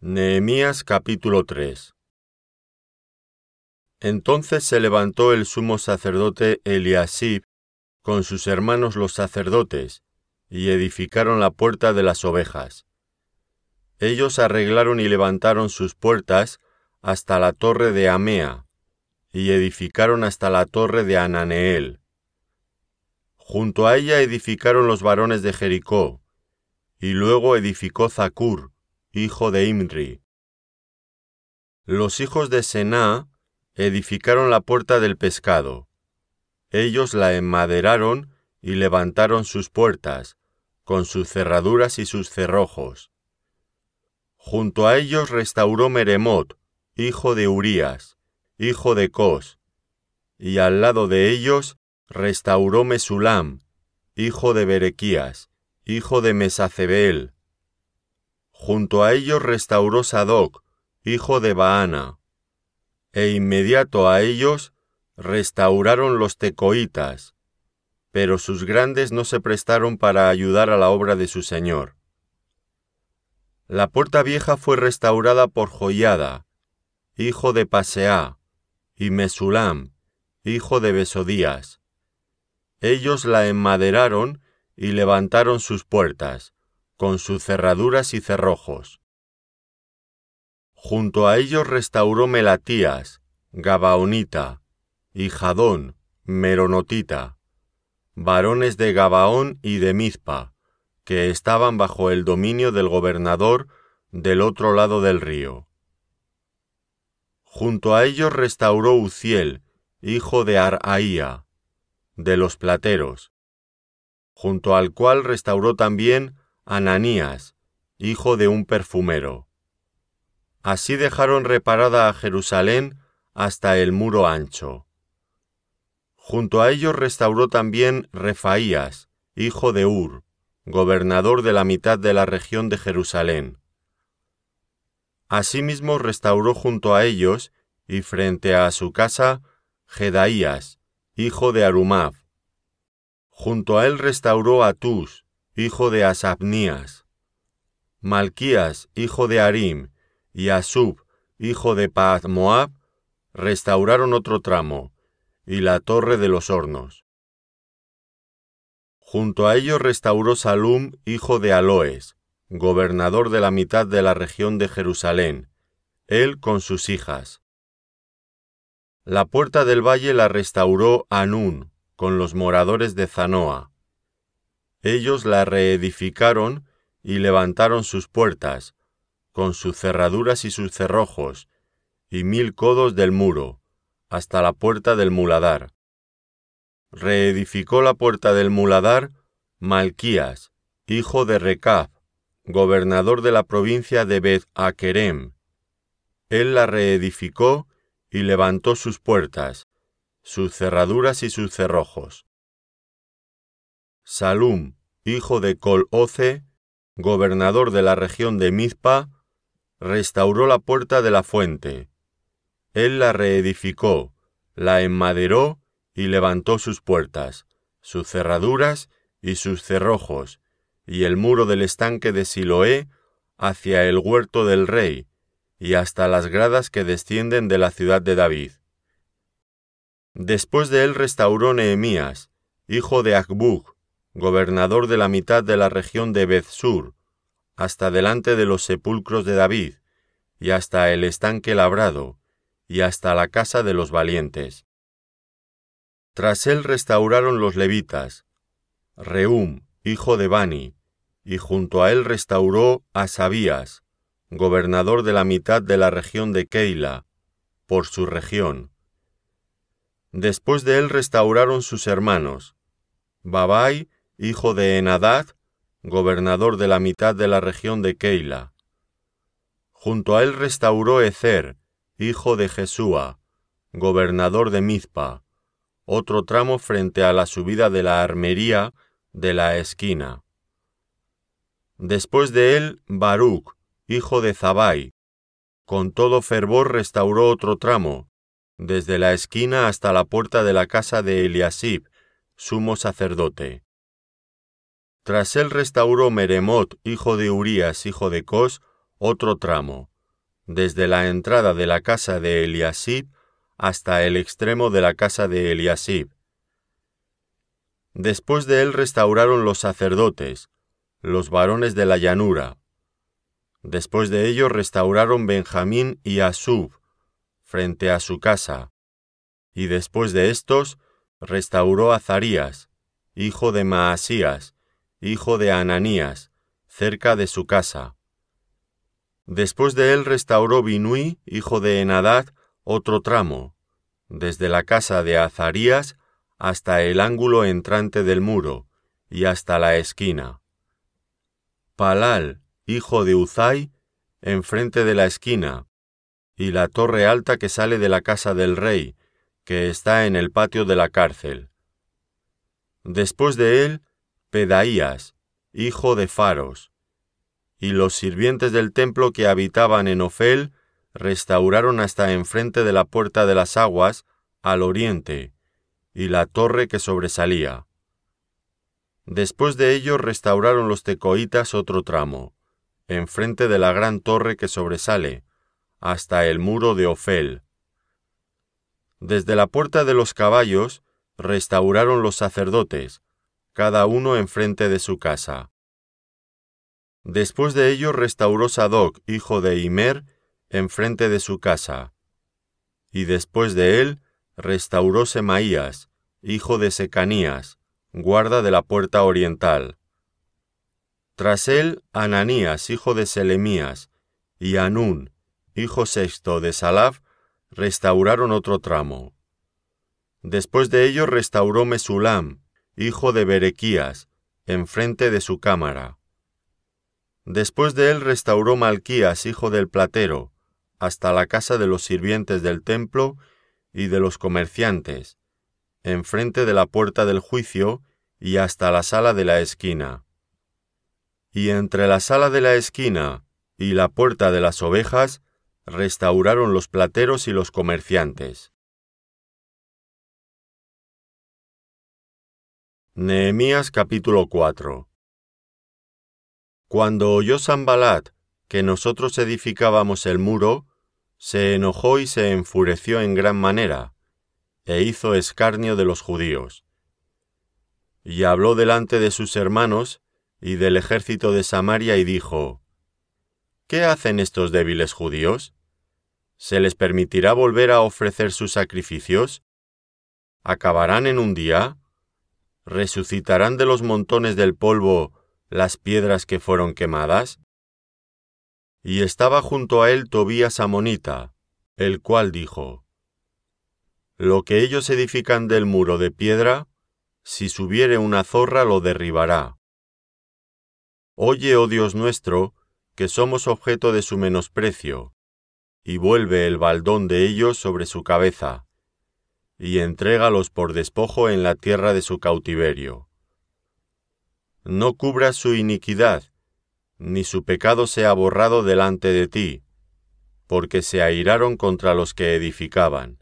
Nehemías capítulo 3 Entonces se levantó el sumo sacerdote Eliasib con sus hermanos los sacerdotes, y edificaron la puerta de las ovejas. Ellos arreglaron y levantaron sus puertas hasta la torre de Amea, y edificaron hasta la torre de Ananeel. Junto a ella edificaron los varones de Jericó, y luego edificó Zacur, hijo de Imri. Los hijos de Sená edificaron la puerta del pescado. Ellos la enmaderaron y levantaron sus puertas, con sus cerraduras y sus cerrojos. Junto a ellos restauró Meremot, hijo de Urías, hijo de Cos, y al lado de ellos restauró Mesulam, hijo de Berequías, hijo de Mesacebel. Junto a ellos restauró Sadoc, hijo de Baana, e inmediato a ellos restauraron los tecoitas, pero sus grandes no se prestaron para ayudar a la obra de su señor. La puerta vieja fue restaurada por Joyada, hijo de Paseá, y Mesulam, hijo de Besodías. Ellos la enmaderaron y levantaron sus puertas, con sus cerraduras y cerrojos. Junto a ellos restauró Melatías, Gabaonita, y Jadón, Meronotita, varones de Gabaón y de Mizpa, que estaban bajo el dominio del gobernador del otro lado del río. Junto a ellos restauró Uziel, hijo de Araía, de los plateros, junto al cual restauró también Ananías, hijo de un perfumero. Así dejaron reparada a Jerusalén hasta el muro ancho. Junto a ellos restauró también Refaías, hijo de Ur, gobernador de la mitad de la región de Jerusalén. Asimismo restauró junto a ellos y frente a su casa Jedaías, hijo de Arumab. Junto a él restauró a Tus, hijo de Asabnías. Malquías, hijo de Arim, y Asub, hijo de Paaz Moab, restauraron otro tramo, y la torre de los hornos. Junto a ellos restauró Salum, hijo de Aloes, gobernador de la mitad de la región de Jerusalén, él con sus hijas. La puerta del valle la restauró Anún con los moradores de Zanoa. Ellos la reedificaron y levantaron sus puertas, con sus cerraduras y sus cerrojos, y mil codos del muro, hasta la puerta del muladar. Reedificó la puerta del muladar Malquías, hijo de Recab, gobernador de la provincia de Beth Akerem. Él la reedificó y levantó sus puertas, sus cerraduras y sus cerrojos. Salum, hijo de Col-Oce, gobernador de la región de Mizpa, restauró la puerta de la fuente. Él la reedificó, la enmaderó y levantó sus puertas, sus cerraduras y sus cerrojos, y el muro del estanque de Siloé hacia el huerto del rey, y hasta las gradas que descienden de la ciudad de David. Después de él restauró Nehemías, hijo de Akbuk, gobernador de la mitad de la región de Bethsur, hasta delante de los sepulcros de David, y hasta el estanque labrado, y hasta la casa de los valientes. Tras él restauraron los levitas, Reum, hijo de Bani, y junto a él restauró a Sabías, gobernador de la mitad de la región de Keila, por su región. Después de él restauraron sus hermanos, Babai, hijo de Enadad, gobernador de la mitad de la región de Keila. Junto a él restauró Ezer, hijo de Jesúa, gobernador de Mizpa, otro tramo frente a la subida de la armería de la esquina. Después de él, Baruch, hijo de Zabai. Con todo fervor restauró otro tramo, desde la esquina hasta la puerta de la casa de Eliasib, sumo sacerdote. Tras él restauró Meremot, hijo de Urías, hijo de Cos, otro tramo, desde la entrada de la casa de Eliasib hasta el extremo de la casa de Eliasib. Después de él restauraron los sacerdotes, los varones de la llanura. Después de ellos restauraron Benjamín y Asub, frente a su casa. Y después de estos restauró Azarías, hijo de Maasías, hijo de Ananías, cerca de su casa. Después de él restauró Binui, hijo de Enadad, otro tramo, desde la casa de Azarías hasta el ángulo entrante del muro y hasta la esquina. Palal, hijo de Uzai, enfrente de la esquina, y la torre alta que sale de la casa del rey, que está en el patio de la cárcel. Después de él, Pedaías, hijo de Faros, y los sirvientes del templo que habitaban en Ofel restauraron hasta enfrente de la puerta de las aguas, al oriente, y la torre que sobresalía. Después de ello restauraron los tecoitas otro tramo, enfrente de la gran torre que sobresale, hasta el muro de Ofel. Desde la puerta de los caballos restauraron los sacerdotes, cada uno enfrente de su casa. Después de ello restauró Sadoc, hijo de Imer, enfrente de su casa. Y después de él restauró Semaías, hijo de Secanías, guarda de la puerta oriental. Tras él, Ananías, hijo de Selemías, y Anún, hijo sexto de Salaf, restauraron otro tramo. Después de ello restauró Mesulam, hijo de Berequías, enfrente de su cámara. Después de él restauró Malquías, hijo del platero, hasta la casa de los sirvientes del templo y de los comerciantes, enfrente de la puerta del juicio y hasta la sala de la esquina. Y entre la sala de la esquina y la puerta de las ovejas restauraron los plateros y los comerciantes. Nehemías capítulo 4 cuando oyó Sambalat que nosotros edificábamos el muro, se enojó y se enfureció en gran manera, e hizo escarnio de los judíos. Y habló delante de sus hermanos y del ejército de Samaria y dijo, ¿Qué hacen estos débiles judíos? ¿Se les permitirá volver a ofrecer sus sacrificios? ¿Acabarán en un día? ¿Resucitarán de los montones del polvo las piedras que fueron quemadas? Y estaba junto a él Tobías Amonita, el cual dijo, Lo que ellos edifican del muro de piedra, si subiere una zorra lo derribará. Oye, oh Dios nuestro, que somos objeto de su menosprecio, y vuelve el baldón de ellos sobre su cabeza, y entrégalos por despojo en la tierra de su cautiverio no cubras su iniquidad, ni su pecado sea borrado delante de ti, porque se airaron contra los que edificaban.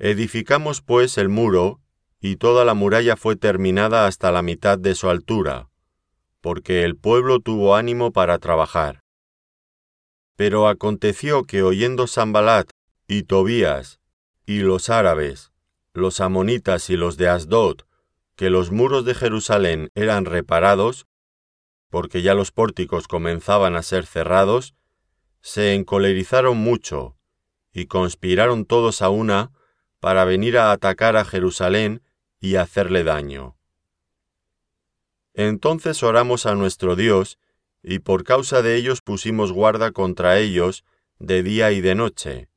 Edificamos pues el muro, y toda la muralla fue terminada hasta la mitad de su altura, porque el pueblo tuvo ánimo para trabajar. Pero aconteció que oyendo Sambalat y Tobías, y los árabes, los amonitas y los de Asdod, que los muros de Jerusalén eran reparados, porque ya los pórticos comenzaban a ser cerrados, se encolerizaron mucho y conspiraron todos a una para venir a atacar a Jerusalén y hacerle daño. Entonces oramos a nuestro Dios, y por causa de ellos pusimos guarda contra ellos de día y de noche.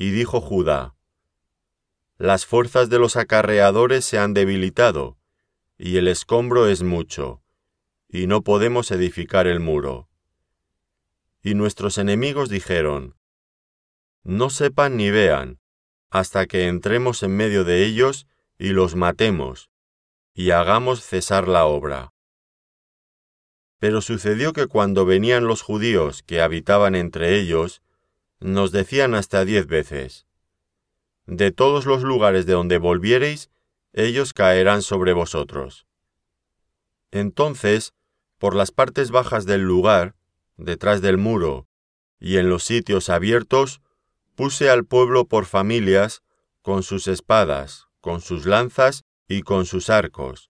Y dijo Judá, las fuerzas de los acarreadores se han debilitado, y el escombro es mucho, y no podemos edificar el muro. Y nuestros enemigos dijeron, No sepan ni vean, hasta que entremos en medio de ellos y los matemos, y hagamos cesar la obra. Pero sucedió que cuando venían los judíos que habitaban entre ellos, nos decían hasta diez veces, de todos los lugares de donde volviereis, ellos caerán sobre vosotros. Entonces por las partes bajas del lugar, detrás del muro, y en los sitios abiertos, puse al pueblo por familias, con sus espadas, con sus lanzas y con sus arcos.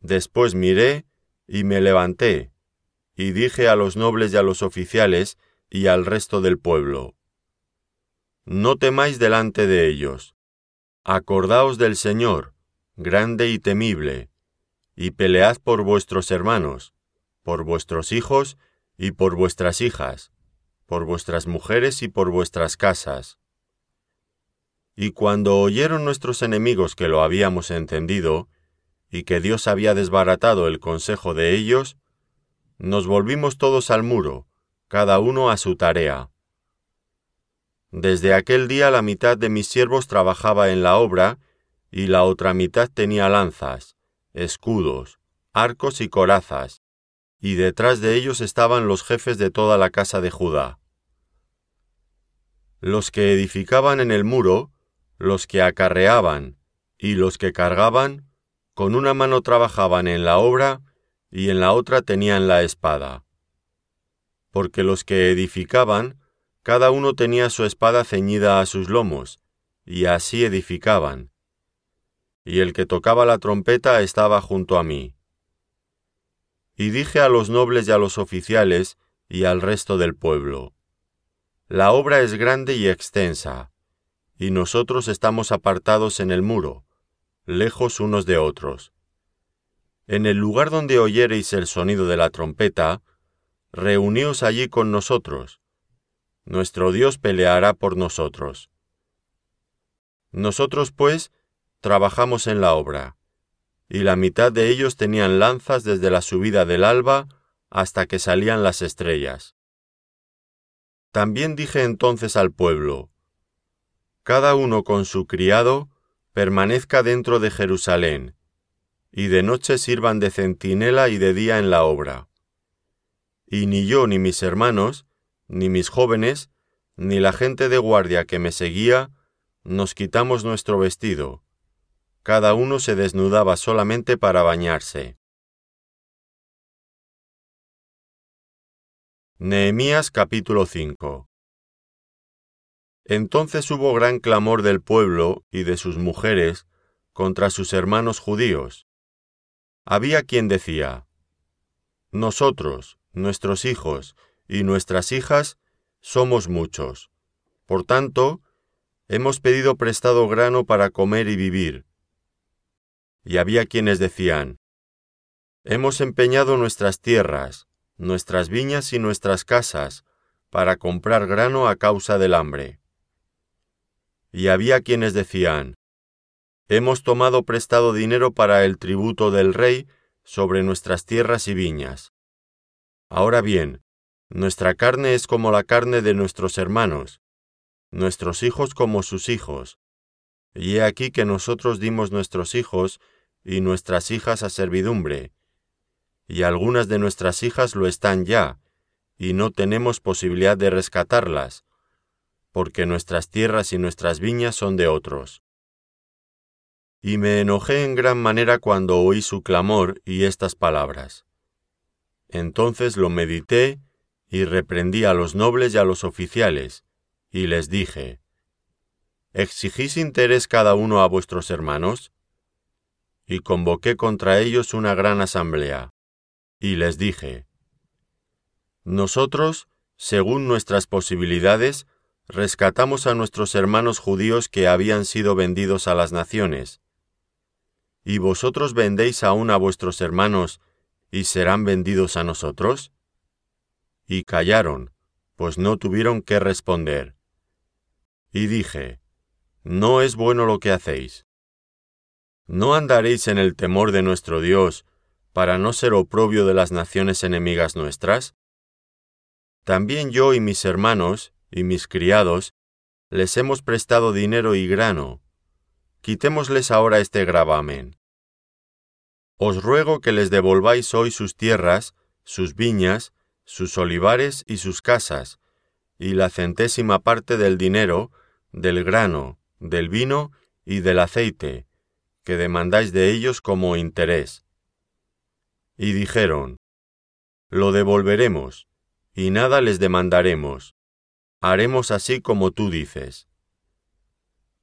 Después miré y me levanté, y dije a los nobles y a los oficiales y al resto del pueblo, No temáis delante de ellos, acordaos del Señor, grande y temible, y pelead por vuestros hermanos, por vuestros hijos y por vuestras hijas, por vuestras mujeres y por vuestras casas. Y cuando oyeron nuestros enemigos que lo habíamos entendido, y que Dios había desbaratado el consejo de ellos, nos volvimos todos al muro, cada uno a su tarea. Desde aquel día la mitad de mis siervos trabajaba en la obra, y la otra mitad tenía lanzas, escudos, arcos y corazas, y detrás de ellos estaban los jefes de toda la casa de Judá. Los que edificaban en el muro, los que acarreaban y los que cargaban, con una mano trabajaban en la obra y en la otra tenían la espada. Porque los que edificaban, cada uno tenía su espada ceñida a sus lomos, y así edificaban. Y el que tocaba la trompeta estaba junto a mí. Y dije a los nobles y a los oficiales y al resto del pueblo, La obra es grande y extensa, y nosotros estamos apartados en el muro, lejos unos de otros. En el lugar donde oyereis el sonido de la trompeta, reuníos allí con nosotros. Nuestro Dios peleará por nosotros. Nosotros, pues, trabajamos en la obra, y la mitad de ellos tenían lanzas desde la subida del alba hasta que salían las estrellas. También dije entonces al pueblo, Cada uno con su criado, permanezca dentro de Jerusalén, y de noche sirvan de centinela y de día en la obra. Y ni yo ni mis hermanos, ni mis jóvenes, ni la gente de guardia que me seguía, nos quitamos nuestro vestido, cada uno se desnudaba solamente para bañarse. Nehemías capítulo 5 Entonces hubo gran clamor del pueblo y de sus mujeres contra sus hermanos judíos. Había quien decía, Nosotros, nuestros hijos y nuestras hijas, somos muchos. Por tanto, hemos pedido prestado grano para comer y vivir y había quienes decían, Hemos empeñado nuestras tierras, nuestras viñas y nuestras casas para comprar grano a causa del hambre. Y había quienes decían, Hemos tomado prestado dinero para el tributo del rey sobre nuestras tierras y viñas. Ahora bien, nuestra carne es como la carne de nuestros hermanos, nuestros hijos como sus hijos. Y he aquí que nosotros dimos nuestros hijos y nuestras hijas a servidumbre, y algunas de nuestras hijas lo están ya, y no tenemos posibilidad de rescatarlas, porque nuestras tierras y nuestras viñas son de otros. Y me enojé en gran manera cuando oí su clamor y estas palabras. Entonces lo medité y reprendí a los nobles y a los oficiales, y les dije, ¿Exigís interés cada uno a vuestros hermanos? y convoqué contra ellos una gran asamblea. Y les dije, Nosotros, según nuestras posibilidades, rescatamos a nuestros hermanos judíos que habían sido vendidos a las naciones. ¿Y vosotros vendéis aún a vuestros hermanos y serán vendidos a nosotros? Y callaron, pues no tuvieron qué responder. Y dije, No es bueno lo que hacéis. ¿No andaréis en el temor de nuestro Dios para no ser oprobio de las naciones enemigas nuestras? También yo y mis hermanos y mis criados les hemos prestado dinero y grano. Quitémosles ahora este gravamen. Os ruego que les devolváis hoy sus tierras, sus viñas, sus olivares y sus casas, y la centésima parte del dinero, del grano, del vino y del aceite, que demandáis de ellos como interés. Y dijeron, lo devolveremos, y nada les demandaremos. Haremos así como tú dices.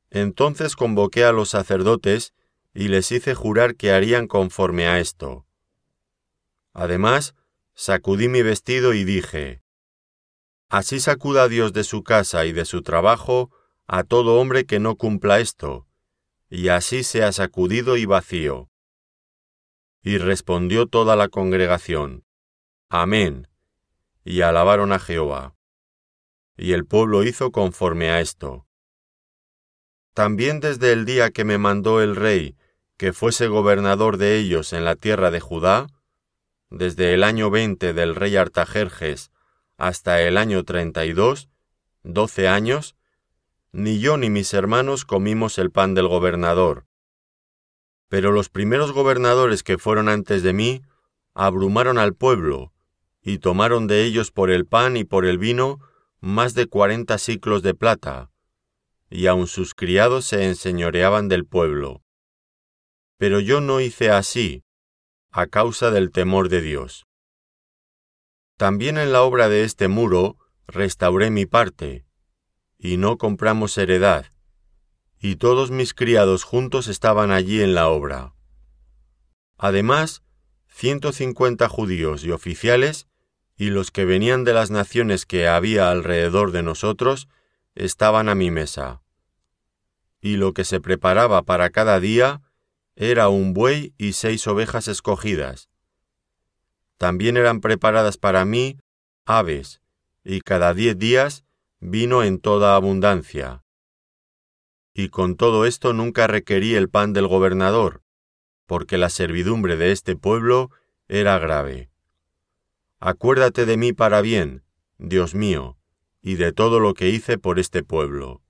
Entonces convoqué a los sacerdotes y les hice jurar que harían conforme a esto. Además, sacudí mi vestido y dije, Así sacuda Dios de su casa y de su trabajo a todo hombre que no cumpla esto, y así sea sacudido y vacío. Y respondió toda la congregación, Amén, y alabaron a Jehová. Y el pueblo hizo conforme a esto. También desde el día que me mandó el rey que fuese gobernador de ellos en la tierra de Judá, desde el año veinte del rey Artajerjes hasta el año treinta y dos, doce años, ni yo ni mis hermanos comimos el pan del gobernador. Pero los primeros gobernadores que fueron antes de mí abrumaron al pueblo, y tomaron de ellos por el pan y por el vino más de cuarenta siclos de plata, y aun sus criados se enseñoreaban del pueblo. Pero yo no hice así, a causa del temor de Dios. También en la obra de este muro restauré mi parte, y no compramos heredad, y todos mis criados juntos estaban allí en la obra. Además, ciento cincuenta judíos y oficiales, y los que venían de las naciones que había alrededor de nosotros, estaban a mi mesa. Y lo que se preparaba para cada día era un buey y seis ovejas escogidas. También eran preparadas para mí aves, y cada diez días vino en toda abundancia. Y con todo esto nunca requerí el pan del gobernador, porque la servidumbre de este pueblo era grave. Acuérdate de mí para bien, Dios mío, y de todo lo que hice por este pueblo.